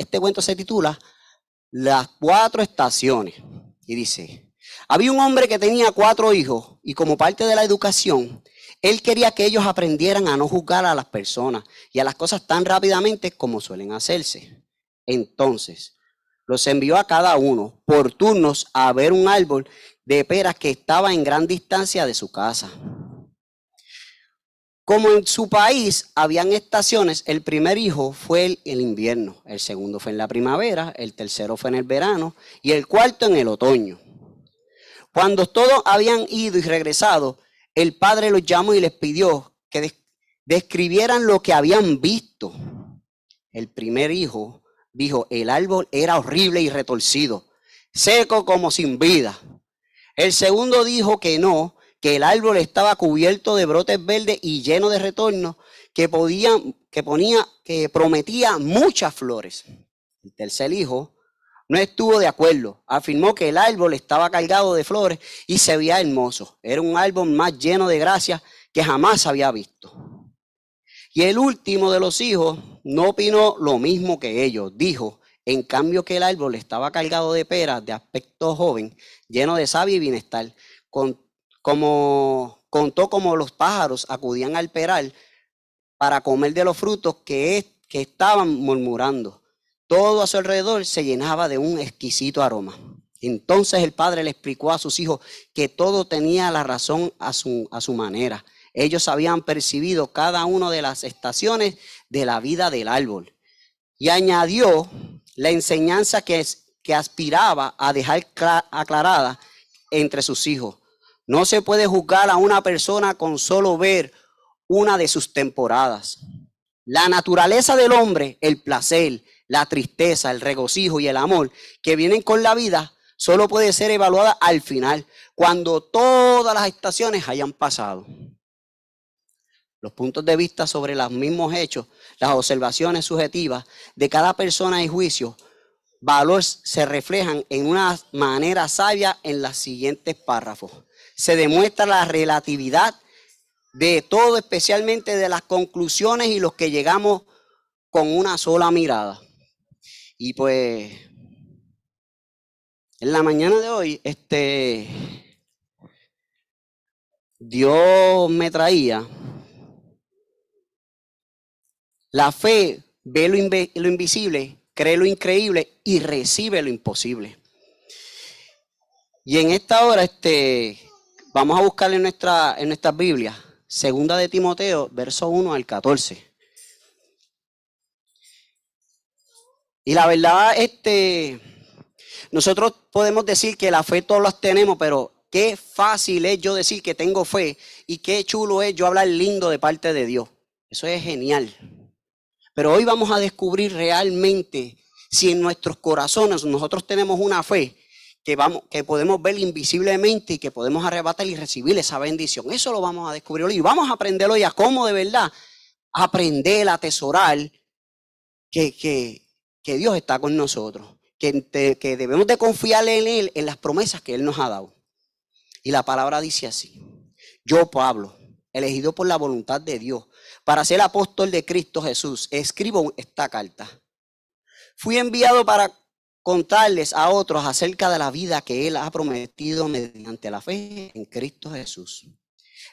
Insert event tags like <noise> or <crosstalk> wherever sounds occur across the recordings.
este cuento se titula Las cuatro estaciones. Y dice, había un hombre que tenía cuatro hijos y como parte de la educación, él quería que ellos aprendieran a no juzgar a las personas y a las cosas tan rápidamente como suelen hacerse. Entonces, los envió a cada uno por turnos a ver un árbol de peras que estaba en gran distancia de su casa. Como en su país habían estaciones, el primer hijo fue el, el, invierno, el segundo fue en la primavera, el tercero fue en el verano y el cuarto en el otoño. Cuando todos habían ido y regresado, el padre los llamó y les pidió que describieran lo que habían visto. El primer hijo dijo, el árbol era horrible y retorcido, seco como sin vida. El segundo dijo que no, que el árbol estaba cubierto de brotes verdes y lleno de retornos que podían, que ponía, que prometía muchas flores. El tercer hijo no estuvo de acuerdo. Afirmó que el árbol estaba cargado de flores y se veía hermoso. Era un árbol más lleno de gracia que jamás había visto. Y el último de los hijos no opinó lo mismo que ellos. Dijo, en cambio, que el árbol estaba cargado de peras de aspecto joven, lleno de savia y bienestar. Con como contó como los pájaros acudían al peral para comer de los frutos que, que estaban murmurando. Todo a su alrededor se llenaba de un exquisito aroma. Entonces el padre le explicó a sus hijos que todo tenía la razón a su, a su manera. Ellos habían percibido cada una de las estaciones de la vida del árbol. Y añadió la enseñanza que, que aspiraba a dejar aclarada entre sus hijos. No se puede juzgar a una persona con solo ver una de sus temporadas. La naturaleza del hombre, el placer, la tristeza, el regocijo y el amor que vienen con la vida, solo puede ser evaluada al final, cuando todas las estaciones hayan pasado. Los puntos de vista sobre los mismos hechos, las observaciones subjetivas de cada persona y juicio, valores se reflejan en una manera sabia en los siguientes párrafos se demuestra la relatividad de todo, especialmente de las conclusiones y los que llegamos con una sola mirada. Y pues, en la mañana de hoy, este, Dios me traía la fe, ve lo, lo invisible, cree lo increíble y recibe lo imposible. Y en esta hora, este, Vamos a buscar en nuestra, en nuestra Biblia, segunda de Timoteo, verso 1 al 14. Y la verdad, este, nosotros podemos decir que la fe todos las tenemos, pero qué fácil es yo decir que tengo fe y qué chulo es yo hablar lindo de parte de Dios. Eso es genial. Pero hoy vamos a descubrir realmente si en nuestros corazones nosotros tenemos una fe que, vamos, que podemos ver invisiblemente y que podemos arrebatar y recibir esa bendición. Eso lo vamos a descubrir hoy. Y vamos a aprender hoy a cómo de verdad aprender a atesorar que, que, que Dios está con nosotros. Que, que debemos de confiar en Él, en las promesas que Él nos ha dado. Y la palabra dice así. Yo, Pablo, elegido por la voluntad de Dios, para ser apóstol de Cristo Jesús, escribo esta carta. Fui enviado para contarles a otros acerca de la vida que Él ha prometido mediante la fe en Cristo Jesús.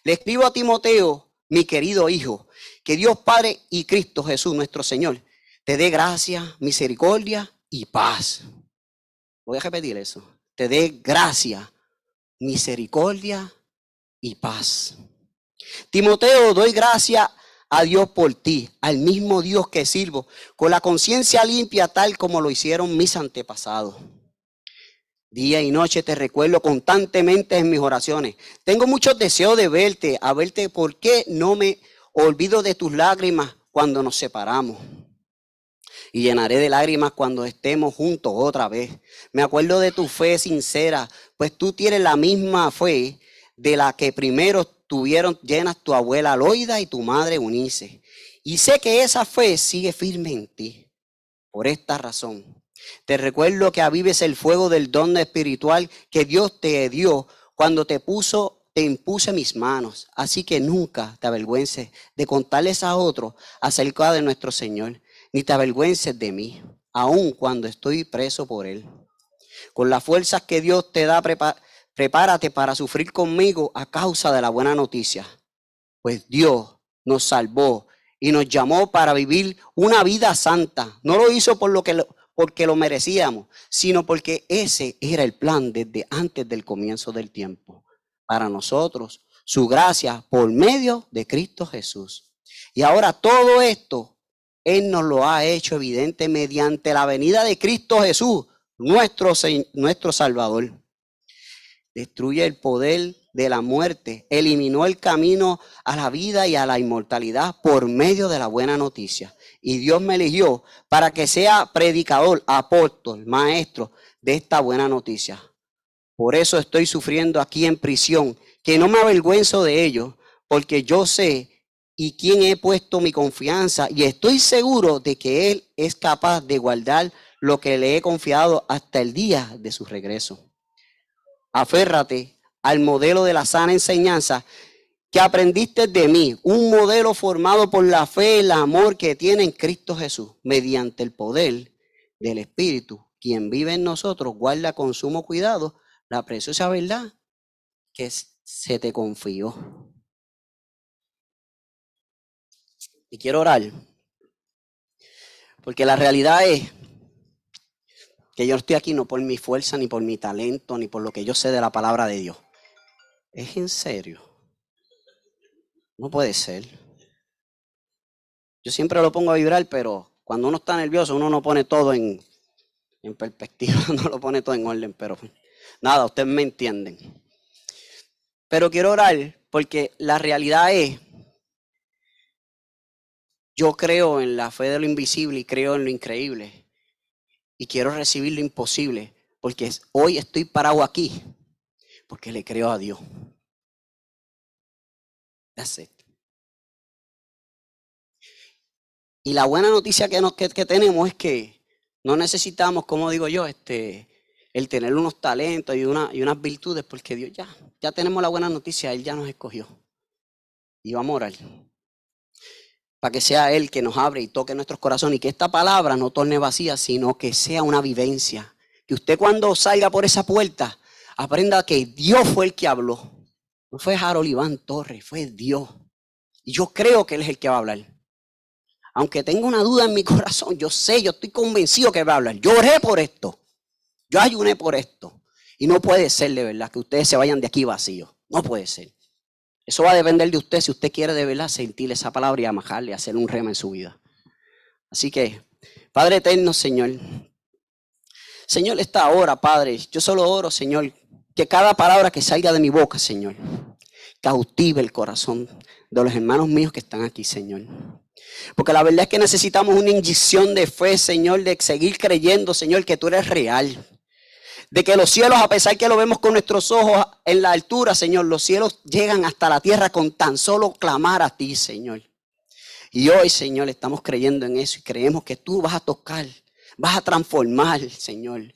Le escribo a Timoteo, mi querido hijo, que Dios Padre y Cristo Jesús, nuestro Señor, te dé gracia, misericordia y paz. Voy a repetir eso. Te dé gracia, misericordia y paz. Timoteo, doy gracia a Dios por ti, al mismo Dios que sirvo, con la conciencia limpia tal como lo hicieron mis antepasados. Día y noche te recuerdo constantemente en mis oraciones. Tengo muchos deseos de verte, a verte, ¿por qué no me olvido de tus lágrimas cuando nos separamos? Y llenaré de lágrimas cuando estemos juntos otra vez. Me acuerdo de tu fe sincera, pues tú tienes la misma fe de la que primero tuvieron llenas tu abuela Loida y tu madre Unice. Y sé que esa fe sigue firme en ti. Por esta razón, te recuerdo que avives el fuego del don espiritual que Dios te dio cuando te puso, te impuse mis manos. Así que nunca te avergüences de contarles a otros acerca de nuestro Señor, ni te avergüences de mí. aun cuando estoy preso por Él. Con las fuerzas que Dios te da, prepárate para sufrir conmigo a causa de la buena noticia. Pues Dios nos salvó y nos llamó para vivir una vida santa. No lo hizo por lo que porque lo merecíamos, sino porque ese era el plan desde antes del comienzo del tiempo. Para nosotros, su gracia por medio de Cristo Jesús. Y ahora todo esto, Él nos lo ha hecho evidente mediante la venida de Cristo Jesús, nuestro, nuestro Salvador. Destruye el poder de la muerte, eliminó el camino a la vida y a la inmortalidad por medio de la buena noticia y Dios me eligió para que sea predicador, apóstol, maestro de esta buena noticia. Por eso estoy sufriendo aquí en prisión, que no me avergüenzo de ello, porque yo sé y quién he puesto mi confianza y estoy seguro de que Él es capaz de guardar lo que le he confiado hasta el día de su regreso. Aférrate al modelo de la sana enseñanza que aprendiste de mí, un modelo formado por la fe y el amor que tiene en Cristo Jesús, mediante el poder del Espíritu, quien vive en nosotros, guarda con sumo cuidado la preciosa verdad que se te confió. Y quiero orar, porque la realidad es que yo estoy aquí no por mi fuerza, ni por mi talento, ni por lo que yo sé de la palabra de Dios. Es en serio. No puede ser. Yo siempre lo pongo a vibrar, pero cuando uno está nervioso, uno no pone todo en, en perspectiva, <laughs> no lo pone todo en orden, pero nada, ustedes me entienden. Pero quiero orar porque la realidad es, yo creo en la fe de lo invisible y creo en lo increíble. Y quiero recibir lo imposible, porque hoy estoy parado aquí, porque le creo a Dios. Y la buena noticia que, que, tenemos es que no necesitamos, como digo yo, este, el tener unos talentos y, una, y unas virtudes, porque Dios ya, ya tenemos la buena noticia, Él ya nos escogió. Y vamos a orar. Para que sea Él que nos abre y toque nuestros corazones y que esta palabra no torne vacía, sino que sea una vivencia. Que usted cuando salga por esa puerta aprenda que Dios fue el que habló no fue Harold Iván Torres, fue Dios. Y yo creo que Él es el que va a hablar. Aunque tengo una duda en mi <laughs> corazón, yo sé, yo estoy convencido que va a hablar. Yo oré por esto. Yo ayuné por esto. Y no puede ser de verdad que ustedes se vayan de aquí vacíos. No puede ser. Eso va a depender de usted si usted quiere de verdad sentir esa palabra y amajarle, hacer un rema en su vida. Así que, Padre eterno, Señor. Señor, esta hora, Padre, yo solo oro, Señor, que cada palabra que salga de mi boca, Señor, cautive el corazón de los hermanos míos que están aquí, Señor. Porque la verdad es que necesitamos una inyección de fe, Señor, de seguir creyendo, Señor, que tú eres real. De que los cielos, a pesar que lo vemos con nuestros ojos en la altura, Señor, los cielos llegan hasta la tierra con tan solo clamar a ti, Señor. Y hoy, Señor, estamos creyendo en eso y creemos que tú vas a tocar, vas a transformar, Señor.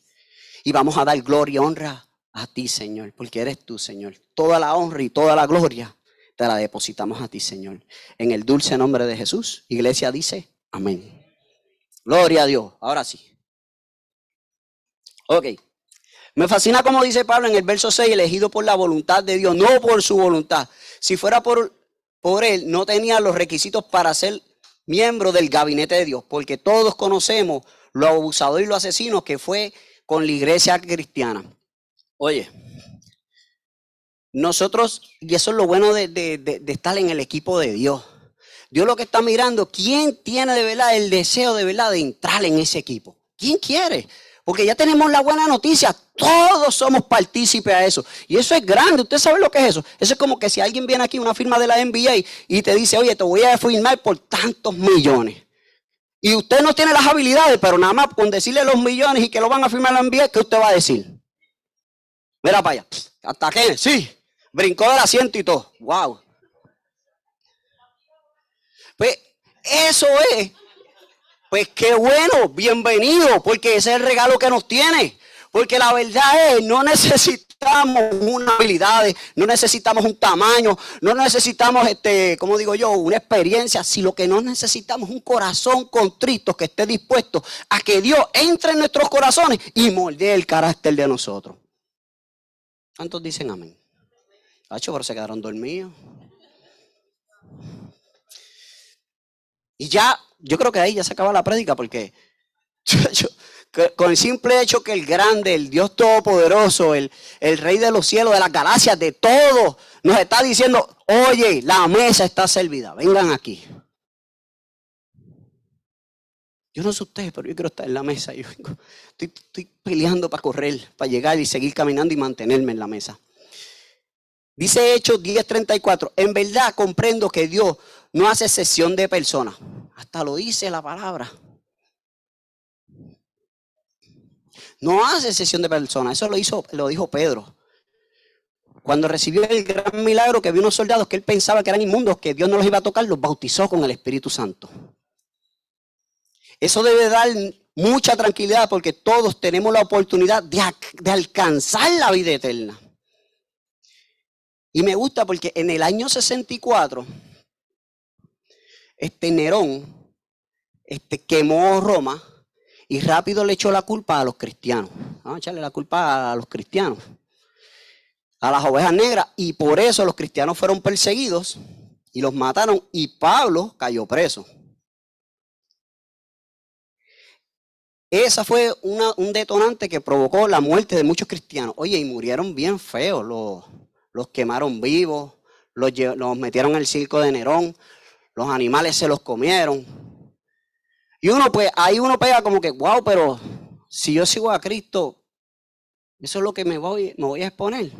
Y vamos a dar gloria y honra a ti, Señor, porque eres tú, Señor. Toda la honra y toda la gloria te la depositamos a ti, Señor. En el dulce nombre de Jesús, iglesia dice, amén. Gloria a Dios. Ahora sí. Ok. Me fascina como dice Pablo en el verso 6, elegido por la voluntad de Dios, no por su voluntad. Si fuera por, por él, no tenía los requisitos para ser miembro del gabinete de Dios, porque todos conocemos lo abusador y lo asesino que fue con la iglesia cristiana. Oye, nosotros, y eso es lo bueno de, estar en el equipo de Dios. Dios lo que está mirando, ¿quién tiene de verdad el deseo de verdad de entrar en ese equipo? ¿Quién quiere? Porque ya tenemos la buena noticia, todos somos partícipes a eso. Y eso es grande, usted sabe lo que es eso. Eso es como que si alguien viene aquí, una firma de la NBA, y te dice, oye, te voy a firmar por tantos millones. Y usted no tiene las habilidades, pero nada más con decirle los millones y que lo van a firmar la NBA, ¿qué usted va a decir? Mira para allá. ¿Hasta qué? Sí. Brincó del asiento y todo. Wow. Pues eso es. Pues qué bueno, bienvenido, porque ese es el regalo que nos tiene. Porque la verdad es, no necesitamos unas habilidades, no necesitamos un tamaño, no necesitamos, este, como digo yo, una experiencia, si lo que no necesitamos es un corazón contrito que esté dispuesto a que Dios entre en nuestros corazones y moldee el carácter de nosotros. ¿Cuántos dicen amén? Hacho, pero se quedaron dormidos. Y ya, yo creo que ahí ya se acaba la prédica porque <laughs> con el simple hecho que el grande, el Dios todopoderoso, el, el rey de los cielos, de las galaxias, de todo, nos está diciendo, oye, la mesa está servida, vengan aquí. Yo no sé ustedes, pero yo quiero estar en la mesa. Yo estoy, estoy peleando para correr, para llegar y seguir caminando y mantenerme en la mesa. Dice Hechos 10:34, en verdad comprendo que Dios no hace sesión de personas. Hasta lo dice la palabra. No hace sesión de personas. Eso lo, hizo, lo dijo Pedro. Cuando recibió el gran milagro que vio unos soldados que él pensaba que eran inmundos, que Dios no los iba a tocar, los bautizó con el Espíritu Santo. Eso debe dar mucha tranquilidad porque todos tenemos la oportunidad de, de alcanzar la vida eterna. Y me gusta porque en el año 64, este Nerón este, quemó Roma y rápido le echó la culpa a los cristianos. Vamos a echarle la culpa a los cristianos, a las ovejas negras. Y por eso los cristianos fueron perseguidos y los mataron y Pablo cayó preso. Esa fue un detonante que provocó la muerte de muchos cristianos. Oye, y murieron bien feos los, los quemaron vivos, los, los metieron al circo de Nerón, los animales se los comieron. Y uno, pues, ahí uno pega como que, wow, pero si yo sigo a Cristo, eso es lo que me voy, me voy a exponer.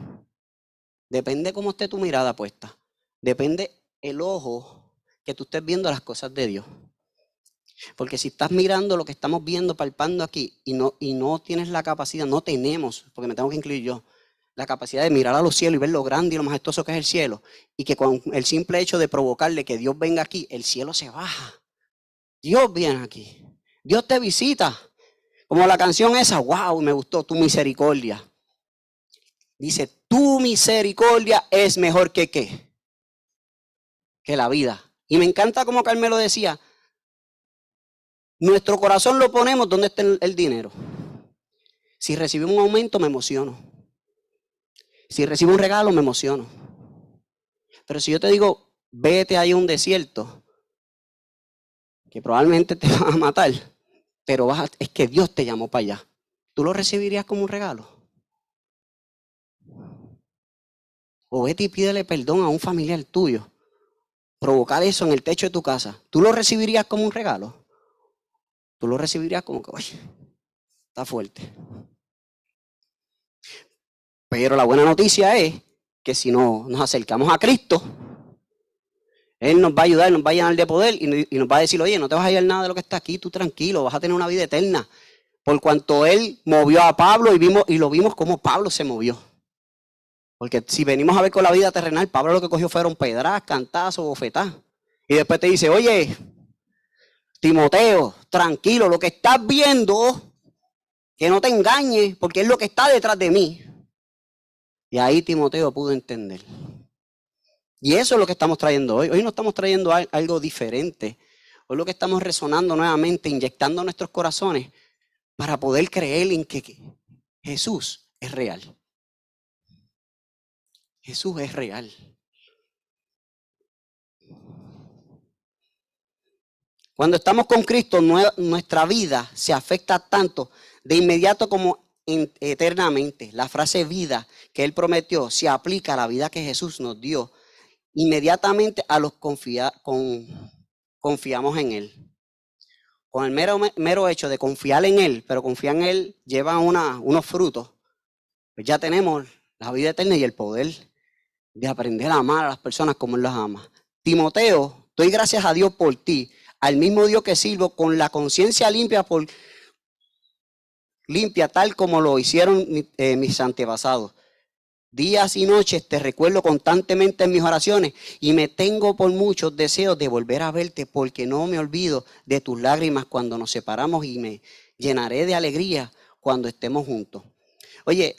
Depende cómo esté tu mirada puesta. Depende el ojo que tú estés viendo las cosas de Dios. Porque si estás mirando lo que estamos viendo, palpando aquí, y no, y no tienes la capacidad, no tenemos, porque me tengo que incluir yo, la capacidad de mirar a los cielos y ver lo grande y lo majestuoso que es el cielo, y que con el simple hecho de provocarle que Dios venga aquí, el cielo se baja. Dios viene aquí. Dios te visita. Como la canción esa, wow, me gustó, tu misericordia. Dice, tu misericordia es mejor que qué? Que la vida. Y me encanta como Carmelo decía, nuestro corazón lo ponemos donde está el dinero. Si recibimos un aumento, me emociono. Si recibo un regalo, me emociono. Pero si yo te digo, vete ahí a un desierto, que probablemente te <laughs> va a matar, pero es que Dios te llamó para allá. ¿Tú lo recibirías como un regalo? O vete y pídele perdón a un familiar tuyo. Provocar eso en el techo de tu casa. ¿Tú lo recibirías como un regalo? Tú lo recibirías como que, oye, está fuerte. Pero la buena noticia es que si no, nos acercamos a Cristo, Él nos va a ayudar, nos va a llenar de poder y, nos va a decir, oye, no te vas a ir nada de lo que está aquí, tú tranquilo, vas a tener una vida eterna. Por cuanto Él movió a Pablo y, vimos, y lo vimos como Pablo se movió. Porque si venimos a ver con la vida terrenal, Pablo lo que cogió fueron pedras, cantazos, bofetás. Y después te dice, oye, Timoteo, tranquilo, lo que estás viendo, que no te engañes, porque es lo que está detrás de mí. Y ahí Timoteo pudo entender. Y eso es lo que estamos trayendo hoy. Hoy no estamos trayendo algo diferente. Hoy lo que estamos resonando nuevamente, inyectando nuestros corazones para poder creer en que Jesús es real. Jesús es real. Cuando estamos con Cristo, nuestra vida se afecta tanto de inmediato como eternamente. La frase vida que Él prometió se aplica a la vida que Jesús nos dio inmediatamente a los confía, con, confiamos en Él. Con el mero, mero hecho de confiar en Él, pero confiar en Él lleva una, unos frutos, pues ya tenemos la vida eterna y el poder de aprender a amar a las personas como Él las ama. Timoteo, doy gracias a Dios por ti, al mismo Dios que sirvo, con la conciencia limpia por limpia tal como lo hicieron eh, mis antepasados. Días y noches te recuerdo constantemente en mis oraciones y me tengo por muchos deseos de volver a verte porque no me olvido de tus lágrimas cuando nos separamos y me llenaré de alegría cuando estemos juntos. Oye,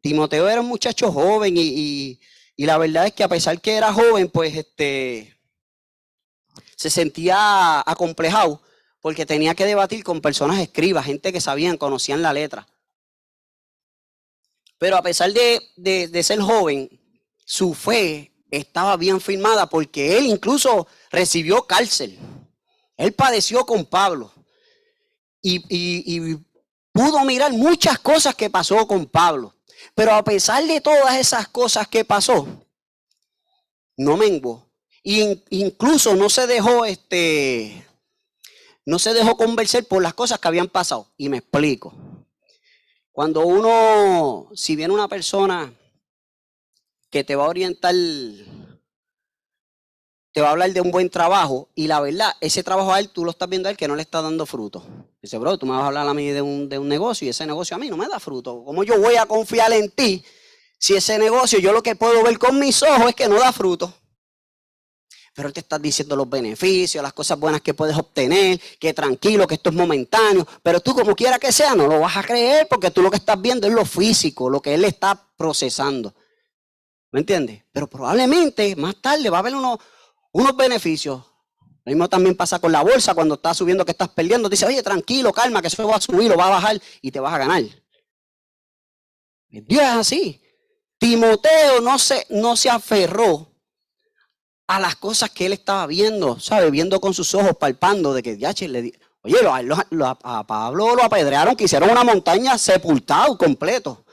Timoteo era un muchacho joven y, la verdad es que a pesar que era joven, pues este, se sentía acomplejado porque tenía que debatir con personas escribas, gente que sabían, conocían la letra. Pero a pesar de, ser joven, su fe estaba bien firmada porque él incluso recibió cárcel. Él padeció con Pablo. Y, pudo mirar muchas cosas que pasó con Pablo. Pero a pesar de todas esas cosas que pasó, no menguó. Incluso no se dejó este no se dejó convencer por las cosas que habían pasado. Y me explico. Cuando uno, si viene una persona que te va a orientar te va a hablar de un buen trabajo y la verdad, ese trabajo a él, tú lo estás viendo a él que no le está dando fruto. Dice, bro, tú me vas a hablar a mí de un, de un negocio y ese negocio a mí no me da fruto. ¿Cómo yo voy a confiar en ti si ese negocio yo lo que puedo ver con mis ojos es que no da fruto? Pero te está diciendo los beneficios, las cosas buenas que puedes obtener, que tranquilo, que esto es momentáneo. Pero tú, como quiera que sea, no lo vas a creer porque tú lo que estás viendo es lo físico, lo que él está procesando. ¿Me entiendes? Pero probablemente más tarde va a haber uno, unos beneficios. Lo mismo también pasa con la bolsa cuando estás subiendo que estás perdiendo. Dice, oye, tranquilo, calma, que eso va a subir o va a bajar y te vas a ganar. Dios es así. Timoteo no se, no se aferró a las cosas que él estaba viendo, ¿sabe? Viendo con sus ojos, palpando de que, ya, le oye, a Pablo lo apedrearon, que hicieron una montaña sepultado completo.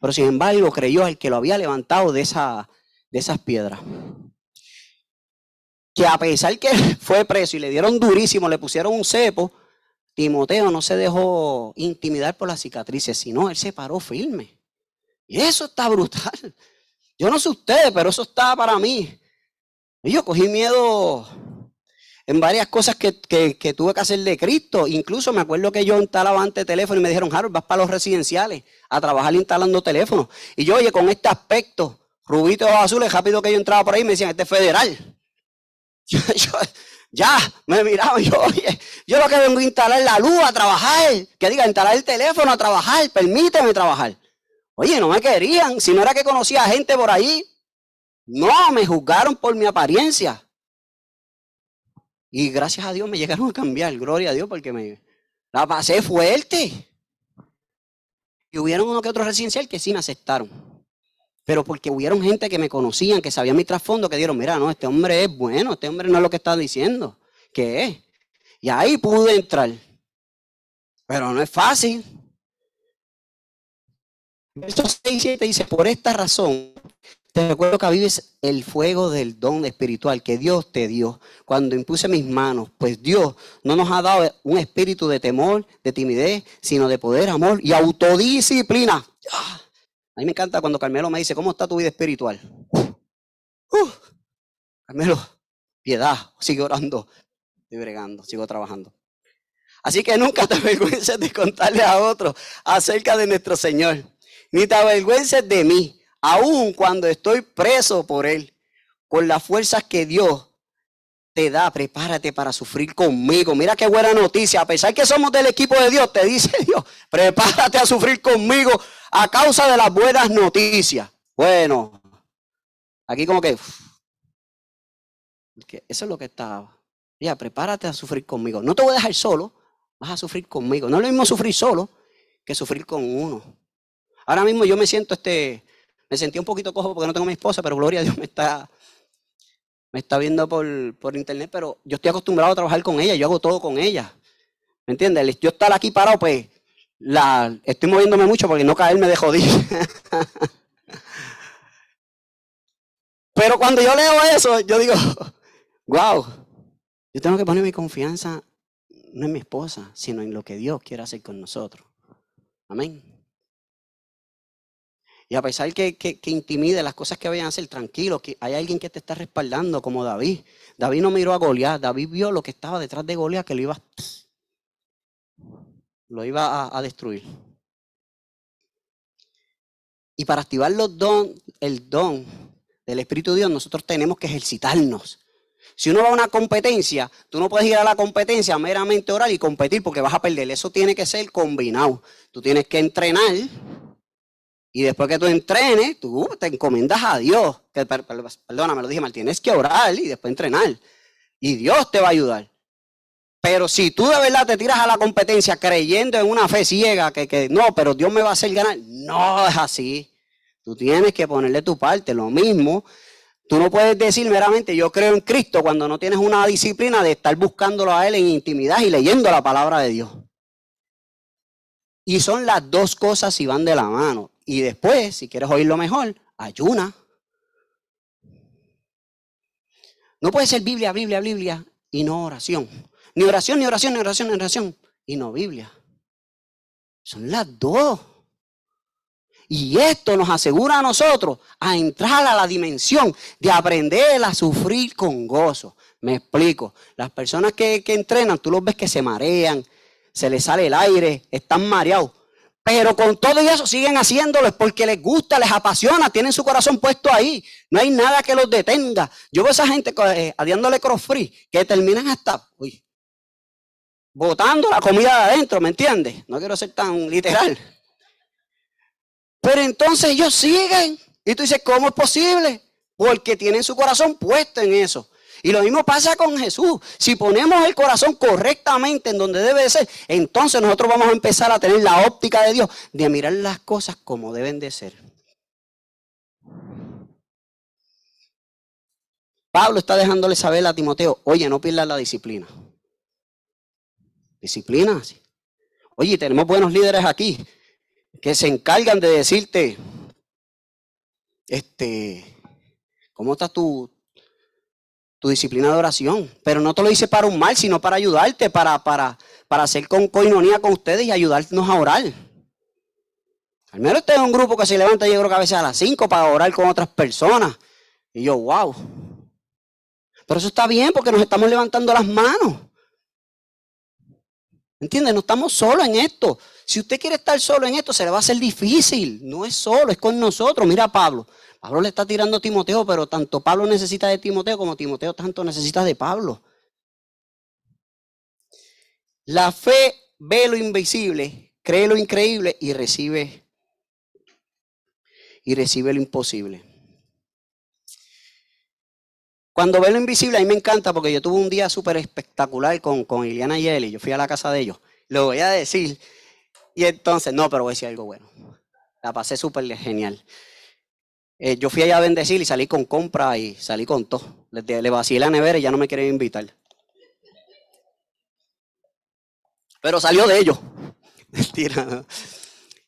Pero sin embargo creyó el que lo había levantado de, esa, de esas piedras que a pesar que <laughs> fue preso y le dieron durísimo, le pusieron un cepo, Timoteo no se dejó intimidar por las cicatrices, sino él se paró firme. Y eso está brutal. Yo no sé ustedes, pero eso está para mí. Y yo cogí miedo en varias cosas que, tuve que hacer de Cristo. Incluso me acuerdo que yo instalaba antes teléfono y me dijeron, Harold, vas para los residenciales a trabajar instalando teléfonos. Y yo, oye, con este aspecto, rubito azules, rápido que yo entraba por ahí, me decían, este es federal. <laughs> ya, me miraban, yo, oye, yo lo que vengo a instalar la luz, a trabajar, que diga, instalar el teléfono, a trabajar, permíteme trabajar. Oye, no me querían, si no era que conocía gente por ahí, no, me juzgaron por mi apariencia. Y gracias a Dios me llegaron a cambiar, gloria a Dios, porque me la pasé fuerte. Y hubieron uno que otro residencial que sí me aceptaron pero porque hubieron gente que me conocían, que sabían mi trasfondo, que dieron, mira, no, este hombre es bueno, este hombre no es lo que está diciendo, que es. Y ahí pude entrar. Pero no es fácil. Verso 6 y 7 dice, por esta razón, te recuerdo que vives el fuego del don espiritual que Dios te dio cuando impuse mis manos, pues Dios no nos ha dado un espíritu de temor, de timidez, sino de poder, amor y autodisciplina. ¡Ah! A mí me encanta cuando Carmelo me dice, ¿cómo está tu vida espiritual? Carmelo, piedad, sigue orando, estoy bregando, sigo trabajando. Así que nunca te <laughs> avergüences de contarle a otros acerca de nuestro Señor, ni te avergüences de mí, aun cuando estoy preso por Él, con las fuerzas que Dios te da, prepárate para sufrir conmigo. Mira qué buena noticia. A pesar que somos del equipo de Dios, te dice <laughs> Dios, prepárate a sufrir conmigo a causa de las buenas noticias. Bueno, aquí como que, eso es lo que estaba. Ya, prepárate a sufrir conmigo. No te voy a dejar solo, vas a sufrir conmigo. No es lo mismo sufrir solo que sufrir con uno. Ahora mismo yo me siento este, me sentí un poquito cojo porque no tengo mi esposa, pero gloria a Dios me está me está viendo por, internet, pero yo estoy acostumbrado a trabajar con ella, yo hago todo con ella. ¿Me entiendes? Yo estar aquí parado, pues, la, estoy moviéndome mucho porque no caerme de jodir. <laughs> pero cuando yo leo eso, yo digo, <laughs> wow, yo tengo que poner mi confianza no en mi esposa, sino en lo que Dios quiere hacer con nosotros. Amén. Y a pesar que, que, intimide las cosas que vayan a hacer, tranquilo, que hay alguien que te está respaldando, como David. David no miró a Goliat, David vio lo que estaba detrás de Goliat, que lo iba, <sniffs> lo iba a, destruir. Y para activar los don, el don del Espíritu de Dios, nosotros tenemos que ejercitarnos. Si uno va a una competencia, tú no puedes ir a la competencia meramente oral y competir porque vas a perder. Eso tiene que ser combinado. Tú tienes que entrenar Y después que tú entrenes, tú te encomiendas a Dios. Que, perdóname, lo dije mal, tienes que orar y después entrenar. Y Dios te va a ayudar. Pero si tú de verdad te tiras a la competencia creyendo en una fe ciega, que, que no, pero Dios me va a hacer ganar, no es así. Tú tienes que ponerle tu parte. Lo mismo, tú no puedes decir meramente yo creo en Cristo cuando no tienes una disciplina de estar buscándolo a Él en intimidad y leyendo la palabra de Dios. Y son las dos cosas y van de la mano. Y después, si quieres oírlo mejor, ayuna. No puede ser Biblia, Biblia, Biblia y no oración. Ni oración, ni oración, ni oración, ni oración. Y no Biblia. Son las dos. Y esto nos asegura a nosotros a entrar a la dimensión de aprender a sufrir con gozo. Me explico. Las personas que, que entrenan, tú los ves que se marean, se les sale el aire, están mareados. Pero con todo eso siguen haciéndolo porque les gusta, les apasiona, tienen su corazón puesto ahí. No hay nada que los detenga. Yo veo a esa gente eh, adiándole cross free que terminan hasta uy, botando la comida de adentro, ¿me entiendes? No quiero ser tan literal. Pero entonces ellos siguen. Y tú dices, ¿cómo es posible? Porque tienen su corazón puesto en eso. Y lo mismo pasa con Jesús. Si ponemos el corazón correctamente en donde debe de ser, entonces nosotros vamos a empezar a tener la óptica de Dios de mirar las cosas como deben de ser. Pablo está dejándole saber a Timoteo, oye, no pierdas la disciplina. Disciplina. Oye, tenemos buenos líderes aquí que se encargan de decirte, este, ¿cómo está tu, tu disciplina de oración. Pero no te lo dice para un mal, sino para ayudarte, para, para, para hacer con coinonía con ustedes y ayudarnos a orar. Al menos este es un grupo que se levanta, yo creo que a veces a las 5 para orar con otras personas. Y yo, wow. Pero eso está bien porque nos estamos levantando las manos. ¿Entiendes? No estamos solos en esto. Si usted quiere estar solo en esto, se le va a hacer difícil. No es solo, es con nosotros. Mira Pablo. Pablo le está tirando a Timoteo, pero tanto Pablo necesita de Timoteo como Timoteo tanto necesita de Pablo. La fe ve lo invisible, cree lo increíble y recibe y recibe lo imposible. Cuando ve lo invisible, a mí me encanta porque yo tuve un día súper espectacular con, con Iliana y Eli. Yo fui a la casa de ellos. Lo voy a decir. Y entonces, no, pero voy a decir algo bueno. La pasé súper genial. Eh, yo fui allá a bendecir y salí con compra y salí con todo. Le, le vacié la nevera y ya no me quieren invitar. Pero salió de ellos. <laughs> Mentira.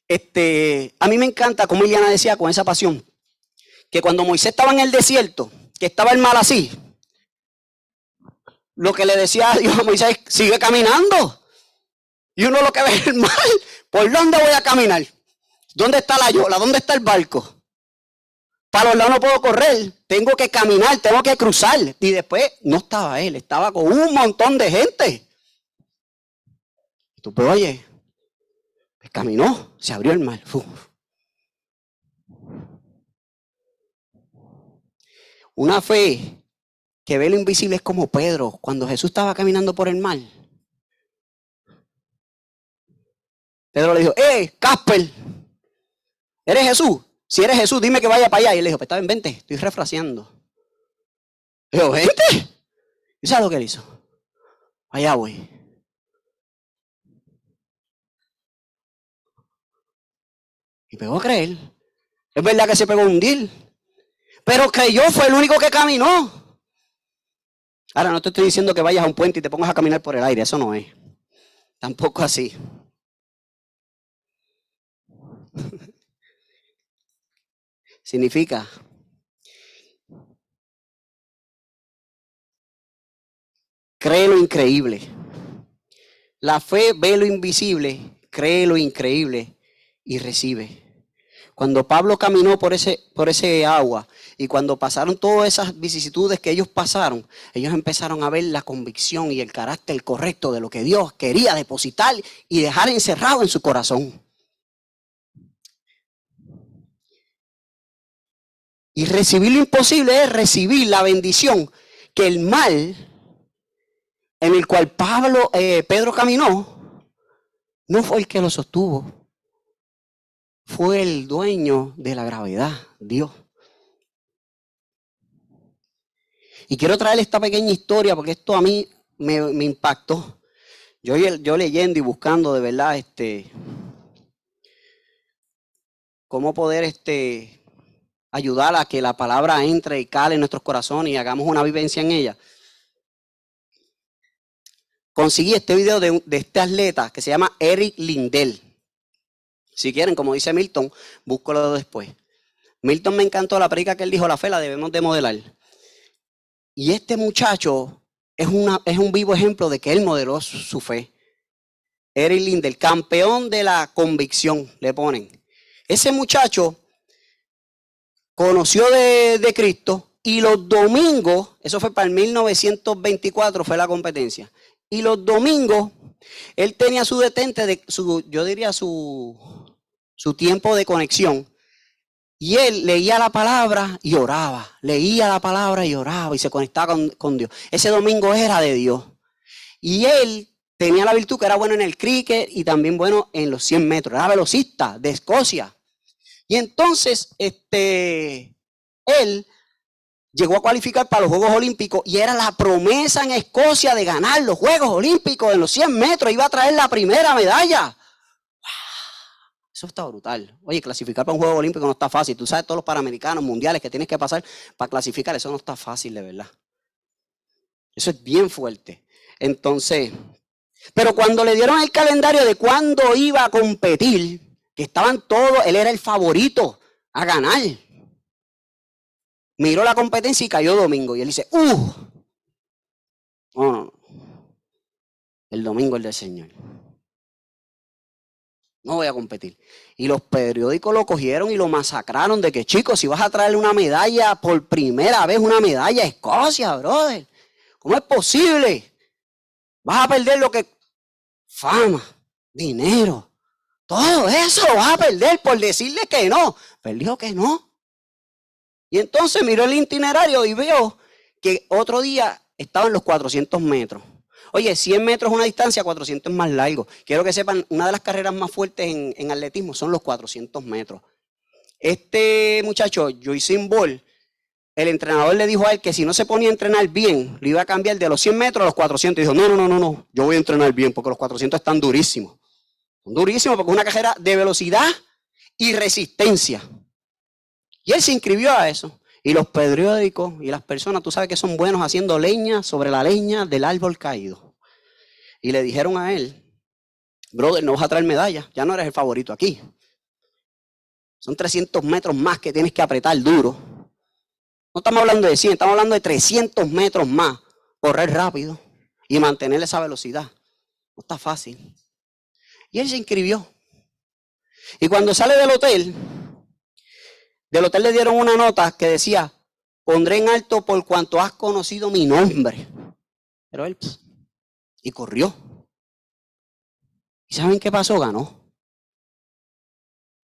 Este, a mí me encanta como Iliana decía con esa pasión, que cuando Moisés estaba en el desierto, que estaba el mal así, lo que le decía a Dios a Moisés, sigue caminando. Y uno lo que ve el mal, ¿por dónde voy a caminar? ¿Dónde está la yola? ¿Dónde está el barco? Para los lados no puedo correr, tengo que caminar, tengo que cruzar. Y después no estaba él, estaba con un montón de gente. Tú, pero oye, pues caminó, se abrió el mar. Una fe que ve lo invisible es como Pedro, cuando Jesús estaba caminando por el mar. Pedro le dijo, ¡eh, Casper! ¿Eres Jesús? Si eres Jesús, dime que vaya para allá. Y él le dijo, pues está bien, vente, estoy refraseando. Le dijo, vente. ¿Y sabes lo que él hizo? Allá voy. Y pegó a creer. Es verdad que se pegó a hundir. Pero creyó, fue el único que caminó. Ahora no te estoy diciendo que vayas a un puente y te pongas a caminar por el aire, eso no es. Tampoco así. Significa cree lo increíble. La fe ve lo invisible, cree lo increíble y recibe. Cuando Pablo caminó por ese, por ese agua y cuando pasaron todas esas vicisitudes que ellos pasaron, ellos empezaron a ver la convicción y el carácter correcto de lo que Dios quería depositar y dejar encerrado en su corazón. Y recibir lo imposible es recibir la bendición que el mal en el cual Pablo, eh, Pedro caminó, no fue el que lo sostuvo. fue el dueño de la gravedad, Dios. Y quiero traer esta pequeña historia porque esto a mí me, impactó. Yo, yo leyendo y buscando de verdad este, cómo poder este, ayudar a que la palabra entre y cale en nuestros corazones y hagamos una vivencia en ella. Conseguí este video de, este atleta que se llama Eric Lindell. Si quieren, como dice Milton, búscalo después. Milton me encantó la predica que él dijo, la fe la debemos de modelar. Y este muchacho es, un vivo ejemplo de que él modeló su, fe. Eric Lindell, campeón de la convicción, le ponen. Ese muchacho conoció de, de Cristo y los domingos, eso fue para el 1924, fue la competencia. Y los domingos, él tenía su detente, de, su, yo diría su, su tiempo de conexión. Y él leía la palabra y oraba, leía la palabra y oraba y se conectaba con, Dios. Ese domingo era de Dios. Y él tenía la virtud que era bueno en el cricket y también bueno en los 100 metros. Era velocista de Escocia. Y entonces, este, él llegó a cualificar para los Juegos Olímpicos y era la promesa en Escocia de ganar los Juegos Olímpicos en los 100 metros. Iba a traer la primera medalla. Eso está brutal. Oye, clasificar para un Juego Olímpico no está fácil. Tú sabes todos los panamericanos mundiales que tienes que pasar para clasificar. Eso no está fácil, de verdad. Eso es bien fuerte. Entonces, pero cuando le dieron el calendario de cuándo iba a competir, estaban todos, él era el favorito a ganar. Miró la competencia y cayó domingo. Y él dice, ¡uh! No, no, no. El domingo es del Señor. No voy a competir. Y los periódicos lo cogieron y lo masacraron de que, chicos, si vas a traerle una medalla por primera vez, una medalla a Escocia, brother. ¿Cómo es posible? Vas a perder lo que... Fama, dinero, todo eso lo vas a perder por decirle que no. Perdió que no. Y entonces miró el itinerario y veo que otro día estaba en los 400 metros. Oye, 100 metros es una distancia, 400 es más largo. Quiero que sepan, una de las carreras más fuertes en, atletismo son los 400 metros. Este muchacho, Joyce Ball, el entrenador le dijo a él que si no se ponía a entrenar bien, le iba a cambiar de los 100 metros a los 400. Y dijo, no, no, no, no, no, yo voy a entrenar bien porque los 400 están durísimos. Son durísimos porque es una carrera de velocidad y resistencia. Y él se inscribió a eso. Y los periódicos y las personas, tú sabes que son buenos haciendo leña sobre la leña del árbol caído. Y le dijeron a él, brother, no vas a traer medalla, ya no eres el favorito aquí. Son 300 metros más que tienes que apretar duro. No estamos hablando de 100, estamos hablando de 300 metros más. Correr rápido y mantener esa velocidad. No está fácil. Y él se inscribió. Y cuando sale del hotel, del hotel le dieron una nota que decía, pondré en alto por cuanto has conocido mi nombre. Pero él, y corrió. ¿Y saben qué pasó? Ganó.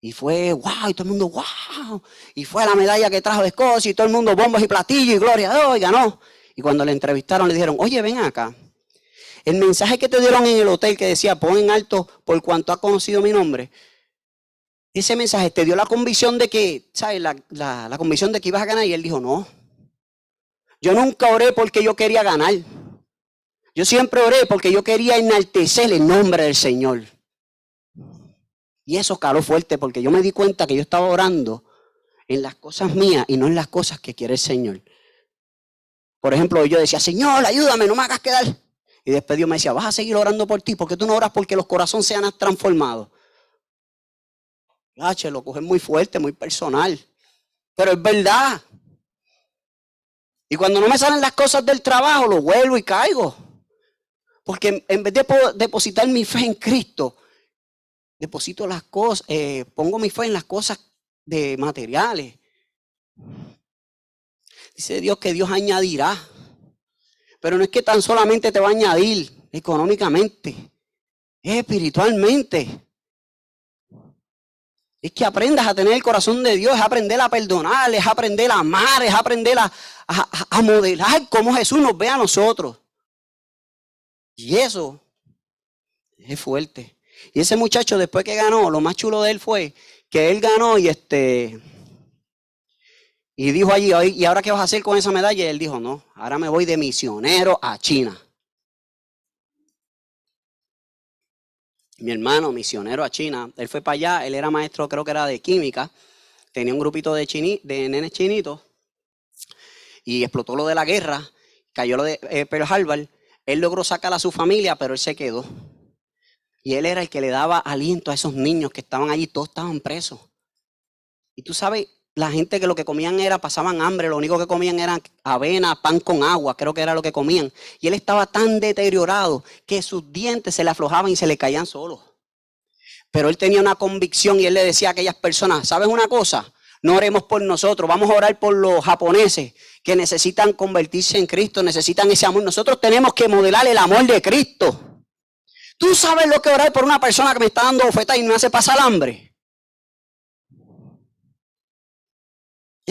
Y fue, wow, y todo el mundo, wow. Y fue la medalla que trajo de Escocia y todo el mundo, bombas y platillos y gloria a Dios, y ganó. Y cuando le entrevistaron le dijeron, oye, ven acá. El mensaje que te dieron en el hotel que decía, pon en alto por cuanto has conocido mi nombre, ese mensaje te dio la convicción de que, ¿sabes? La, la, convicción de que ibas a ganar. Y él dijo, no. Yo nunca oré porque yo quería ganar. Yo siempre oré porque yo quería enaltecer el nombre del Señor. Y eso caló fuerte porque yo me di cuenta que yo estaba orando en las cosas mías y no en las cosas que quiere el Señor. Por ejemplo, yo decía, Señor, ayúdame, no me hagas quedar. Y después Dios me decía, vas a seguir orando por ti, porque tú no oras porque los corazones sean transformados lo cogen muy fuerte, muy personal. Pero es verdad. Y cuando no me salen las cosas del trabajo, lo vuelvo y caigo. Porque en vez de depositar mi fe en Cristo, deposito las cosas, eh, pongo mi fe en las cosas de materiales. Dice Dios que Dios añadirá. Pero no es que tan solamente te va a añadir económicamente, es espiritualmente. Es que aprendas a tener el corazón de Dios, es aprender a perdonar, es aprender a amar, es aprender a, a, modelar cómo Jesús nos ve a nosotros. Y eso es fuerte. Y ese muchacho después que ganó, lo más chulo de él fue que él ganó y este y dijo allí, ¿y ahora qué vas a hacer con esa medalla? Y él dijo, no, ahora me voy de misionero a China. Mi hermano, misionero a China, él fue para allá, él era maestro, creo que era de química, tenía un grupito de, de nenes chinitos y explotó lo de la guerra, cayó lo de eh, Pearl Harbor, él logró sacar a su familia, pero él se quedó. Y él era el que le daba aliento a esos niños que estaban allí, todos estaban presos. Y tú sabes, la gente que lo que comían era, pasaban hambre, lo único que comían era avena, pan con agua, creo que era lo que comían. Y él estaba tan deteriorado que sus dientes se le aflojaban y se le caían solos. Pero él tenía una convicción y él le decía a aquellas personas, ¿sabes una cosa? No oremos por nosotros, vamos a orar por los japoneses que necesitan convertirse en Cristo, necesitan ese amor. Nosotros tenemos que modelar el amor de Cristo. Tú sabes lo que orar por una persona que me está dando oferta y me hace pasar hambre.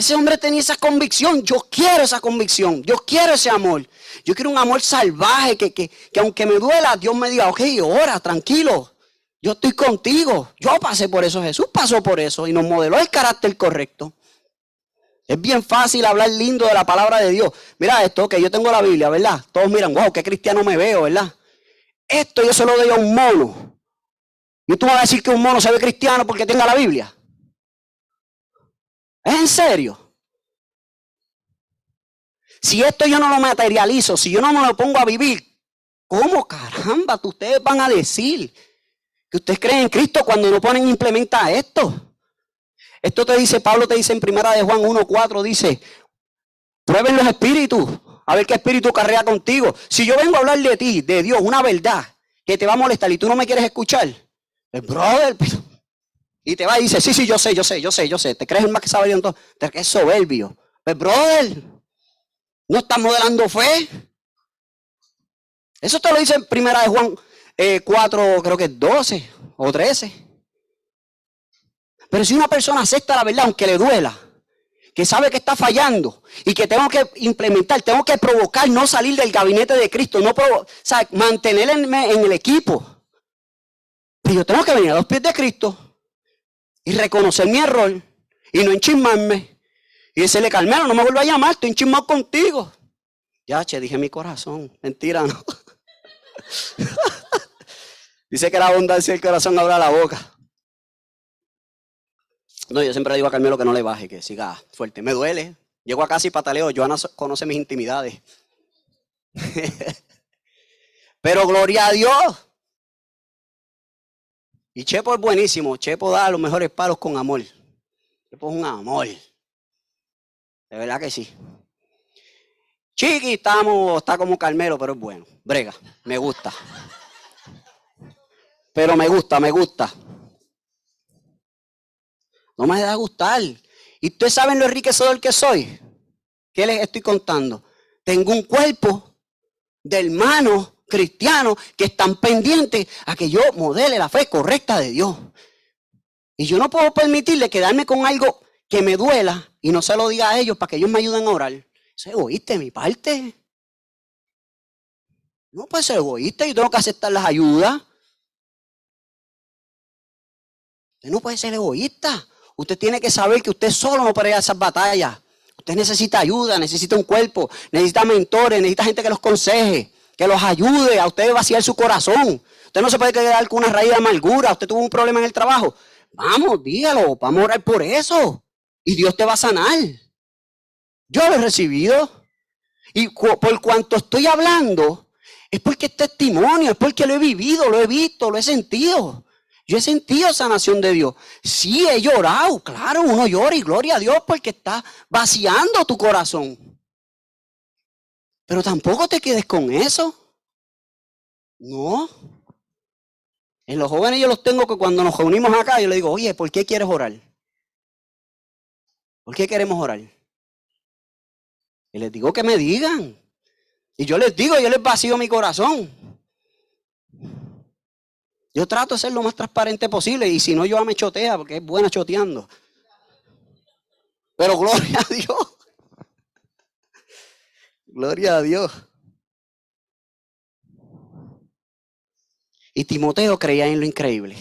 Ese hombre tenía esa convicción. Yo quiero esa convicción. Yo quiero ese amor. Yo quiero un amor salvaje que, que, que aunque me duela, Dios me diga, ok, ora, tranquilo. Yo estoy contigo. Yo pasé por eso. Jesús pasó por eso y nos modeló el carácter correcto. Es bien fácil hablar lindo de la palabra de Dios. Mira esto, que yo tengo la Biblia, ¿verdad? Todos miran, wow, qué cristiano me veo, ¿verdad? Esto yo se lo doy a un mono. Y tú vas a decir que un mono se ve cristiano porque tenga la Biblia. ¿Es en serio? Si esto yo no lo materializo, si yo no me lo pongo a vivir, ¿cómo caramba ustedes van a decir que ustedes creen en Cristo cuando no ponen implementa esto? Esto te dice, Pablo te dice en primera de Juan 1.4, dice, prueben los espíritus, a ver qué espíritu carrea contigo. Si yo vengo a hablar de ti, de Dios, una verdad que te va a molestar y tú no me quieres escuchar, pues brother, y te va y dice, sí, sí, yo sé, yo sé, yo sé, yo sé, te crees el más que sabe entonces, te crees soberbio. Pues brother, no estás modelando fe. Eso te lo dice en primera de Juan 4, eh, creo que es 12 o 13. Pero si una persona acepta la verdad, aunque le duela, que sabe que está fallando y que tengo que implementar, tengo que provocar no salir del gabinete de Cristo, no o sea, mantenerme en el equipo. Pero yo tengo que venir a los pies de Cristo y reconocer mi error y no enchismarme. Y decirle, Carmelo, no me vuelva a llamar, estoy enchismado contigo. Ya, che, dije mi corazón. Mentira, no. <laughs> Dice que la abundancia del corazón abra la boca. No, yo siempre le digo a Carmelo que no le baje, que siga fuerte. Me duele. Llego a casa y pataleo. Joana conoce mis intimidades. <laughs> Pero gloria a Dios. Y Chepo es buenísimo. Chepo da los mejores palos con amor. Chepo es un amor. De verdad que sí. Chiqui estamos, está como Carmelo, pero es bueno. Brega, me gusta. Pero me gusta, me gusta. No me da gustar. Y ustedes saben lo enriquecedor que soy. ¿Qué les estoy contando? Tengo un cuerpo de hermanos cristianos que están pendientes a que yo modele la fe correcta de Dios. Y yo no puedo permitirle quedarme con algo que me duela y no se lo diga a ellos para que ellos me ayuden a orar. Es egoísta de mi parte. No puede ser egoísta, yo tengo que aceptar las ayudas. Usted no puede ser egoísta. Usted tiene que saber que usted solo no puede esas batallas. Usted necesita ayuda, necesita un cuerpo, necesita mentores, necesita gente que los conseje, que los ayude a usted vaciar su corazón. Usted no se puede quedar con una raíz de amargura. Usted tuvo un problema en el trabajo. Vamos, dígalo, vamos a orar por eso. Y Dios te va a sanar. Yo lo he recibido. Y por cuanto estoy hablando, es porque es testimonio, es porque lo he vivido, lo he visto, lo he sentido. Yo he sentido sanación de Dios. Sí, he llorado, claro, uno llora y gloria a Dios porque está vaciando tu corazón. Pero tampoco te quedes con eso. No. En los jóvenes yo los tengo que cuando nos reunimos acá, yo les digo, oye, ¿por qué quieres orar? ¿Por qué queremos orar? Y les digo que me digan. Y yo les digo, yo les vacío mi corazón. Yo trato de ser lo más transparente posible y si no, yo me chotea porque es buena choteando. Pero gloria a Dios. Gloria a Dios. Y Timoteo creía en lo increíble.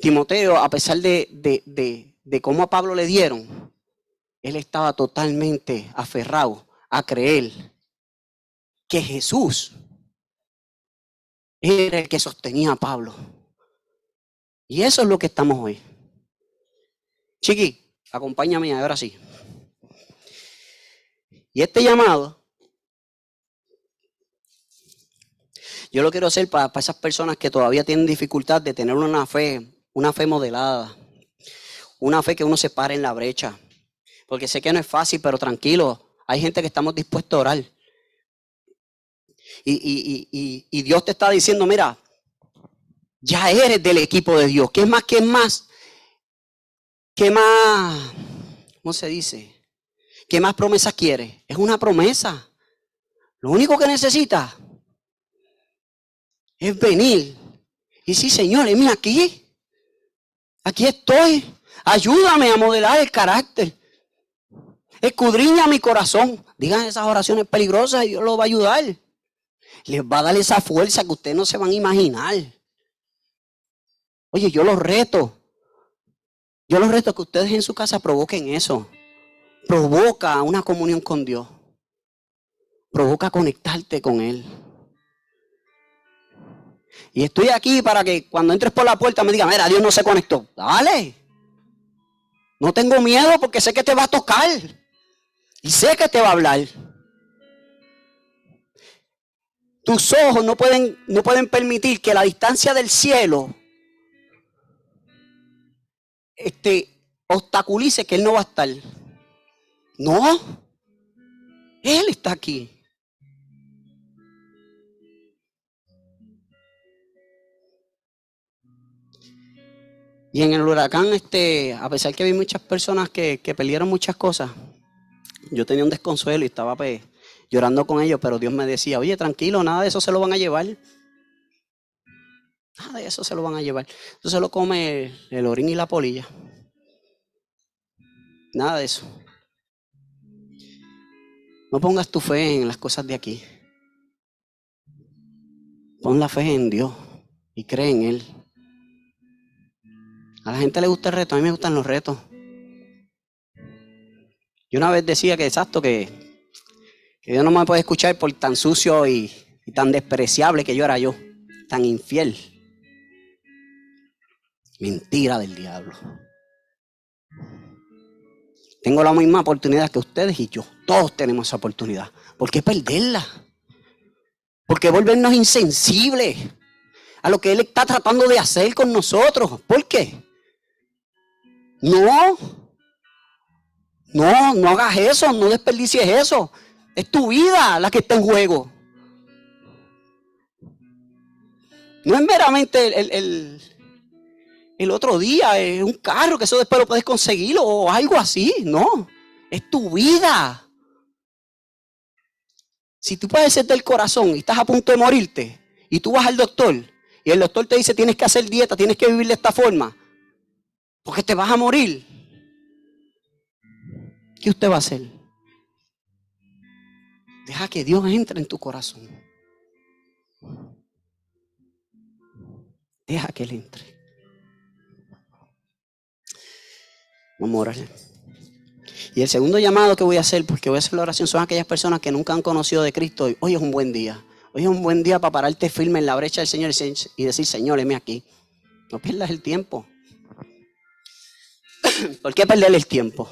Timoteo, a pesar de, de, de cómo a Pablo le dieron, él estaba totalmente aferrado a creer que Jesús era el que sostenía a Pablo. Y eso es lo que estamos hoy. Chiqui, acompáñame ahora sí. Y este llamado, yo lo quiero hacer para, esas personas que todavía tienen dificultad de tener una fe, una fe modelada, una fe que uno se pare en la brecha. Porque sé que no es fácil, pero tranquilo, hay gente que estamos dispuestos a orar. Y, Dios te está diciendo, mira, ya eres del equipo de Dios. ¿Qué más? ¿Qué más? ¿Qué más? ¿Cómo se dice? ¿Qué más promesas quieres? Es una promesa. Lo único que necesitas es venir. Y sí, Señor, mira aquí. Aquí estoy. Ayúdame a modelar el carácter. Escudriña mi corazón. Digan esas oraciones peligrosas y Dios lo va a ayudar. Les va a dar esa fuerza que ustedes no se van a imaginar. Oye, yo los reto. Yo los reto que ustedes en su casa provoquen eso. Provoca una comunión con Dios. Provoca conectarte con Él. Y estoy aquí para que cuando entres por la puerta me digan, mira, Dios no se conectó. Dale. No tengo miedo porque sé que te va a tocar. Y sé que te va a hablar. Tus ojos no pueden, no pueden permitir que la distancia del cielo este, obstaculice que Él no va a estar. No. Él está aquí. Y en el huracán, este, a pesar que vi muchas personas que, que perdieron muchas cosas, yo tenía un desconsuelo y estaba pues, llorando con ellos, pero Dios me decía, oye, tranquilo, nada de eso se lo van a llevar. Nada de eso se lo van a llevar. Eso se lo come el, orín y la polilla. Nada de eso. No pongas tu fe en las cosas de aquí. Pon la fe en Dios y cree en Él. A la gente le gusta el reto, a mí me gustan los retos. Yo una vez decía que exacto, que que Dios no me puede escuchar por tan sucio y, tan despreciable que yo era yo, tan infiel. Mentira del diablo. Tengo la misma oportunidad que ustedes y yo. Todos tenemos esa oportunidad. ¿Por qué perderla? ¿Por qué volvernos insensibles a lo que Él está tratando de hacer con nosotros? ¿Por qué? No. No, no hagas eso, no desperdicies eso. Es tu vida la que está en juego. No es meramente el, el, otro día, es un carro que eso después lo puedes conseguir o algo así. No, es tu vida. Si tú ser del corazón y estás a punto de morirte y tú vas al doctor y el doctor te dice tienes que hacer dieta, tienes que vivir de esta forma, porque te vas a morir, ¿qué usted va a hacer? Deja que Dios entre en tu corazón. Deja que Él entre. Vamos a. Y el segundo llamado que voy a hacer, porque voy a hacer la oración, son aquellas personas que nunca han conocido de Cristo. Hoy es un buen día. Hoy es un buen día para pararte firme en la brecha del Señor y decir, Señor, heme aquí. No pierdas el tiempo. <laughs> ¿Por qué perder el tiempo?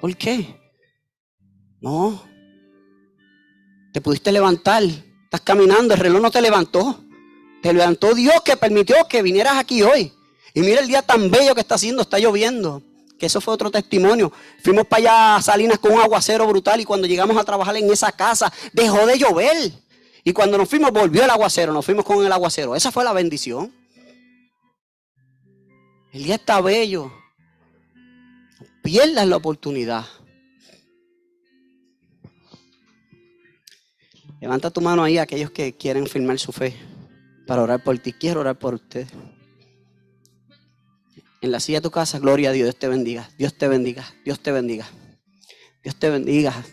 ¿Por qué? No. Te pudiste levantar. Estás caminando, el reloj no te levantó. Te levantó Dios que permitió que vinieras aquí hoy. Y mira el día tan bello que está haciendo, está lloviendo. Que eso fue otro testimonio. Fuimos para allá a Salinas con un aguacero brutal y cuando llegamos a trabajar en esa casa dejó de llover. Y cuando nos fuimos volvió el aguacero, nos fuimos con el aguacero. Esa fue la bendición. El día está bello. pierdas la oportunidad. Levanta tu mano ahí a aquellos que quieren firmar su fe para orar por ti. Quiero orar por usted. En la silla de tu casa, gloria a Dios. Dios te bendiga. Dios te bendiga. Dios te bendiga. Dios te bendiga.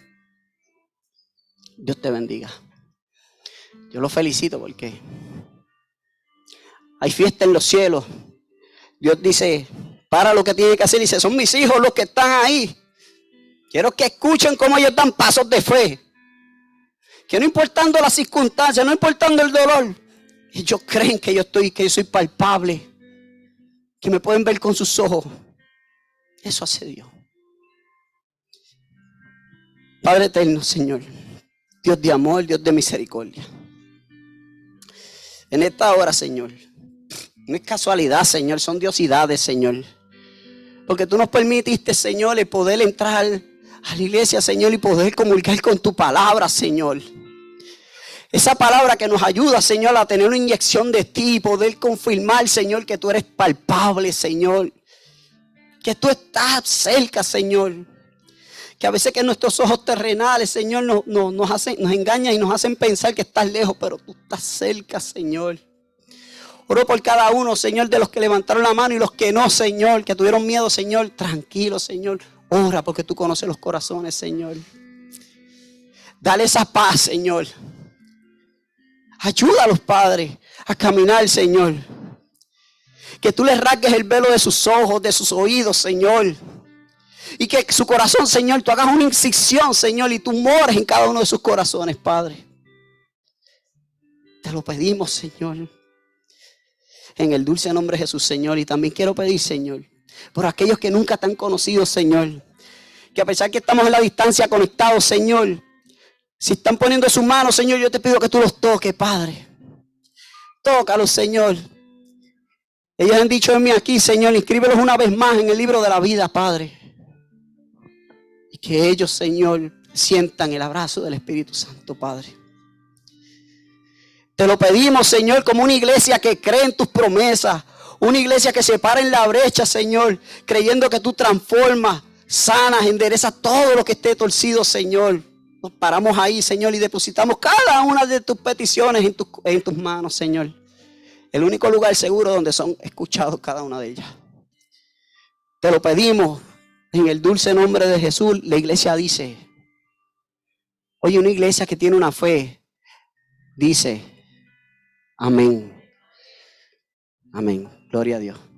Dios te bendiga. Yo lo felicito porque hay fiesta en los cielos. Dios dice, para lo que tiene que hacer. Dice, son mis hijos los que están ahí. Quiero que escuchen cómo ellos dan pasos de fe. Que no importando las circunstancias, no importando el dolor, ellos creen que yo estoy, que yo soy palpable, que me pueden ver con sus ojos. Eso hace Dios. Padre eterno, Señor, Dios de amor, Dios de misericordia. En esta hora, Señor, no es casualidad, Señor, son diosidades, Señor. Porque tú nos permitiste, Señor, el poder entrar a la iglesia, Señor, y poder comunicar con tu palabra, Señor. Esa palabra que nos ayuda, Señor, a tener una inyección de ti y poder confirmar, Señor, que tú eres palpable, Señor. Que tú estás cerca, Señor. Que a veces que nuestros ojos terrenales, Señor, nos, hacen, nos engañan y nos hacen pensar que estás lejos, pero tú estás cerca, Señor. Oro por cada uno, Señor, de los que levantaron la mano y los que no, Señor, que tuvieron miedo, Señor. Tranquilo, Señor. Ora porque tú conoces los corazones, Señor. Dale esa paz, Señor. Ayuda a los padres a caminar, Señor. Que tú les rasgues el velo de sus ojos, de sus oídos, Señor. Y que su corazón, Señor, tú hagas una incisión, Señor, y tú mores en cada uno de sus corazones, Padre. Te lo pedimos, Señor. En el dulce nombre de Jesús, Señor. Y también quiero pedir, Señor, por aquellos que nunca te han conocido, Señor. Que a pesar que estamos en la distancia conectados, Señor, si están poniendo sus manos, Señor, yo te pido que tú los toques, Padre. Tócalos, Señor. Ellos han dicho en mí aquí, Señor, inscríbelos una vez más en el libro de la vida, Padre. Y que ellos, Señor, sientan el abrazo del Espíritu Santo, Padre. Te lo pedimos, Señor, como una iglesia que cree en tus promesas. Una iglesia que se para en la brecha, Señor, creyendo que tú transformas, sanas, enderezas todo lo que esté torcido, Señor. Nos paramos ahí, Señor, y depositamos cada una de tus peticiones en, en tus manos, Señor el único lugar seguro donde son escuchados cada una de ellas. Te lo pedimos en el dulce nombre de Jesús. La iglesia dice, oye, una iglesia que tiene una fe, dice, amén. Amén. Gloria a Dios.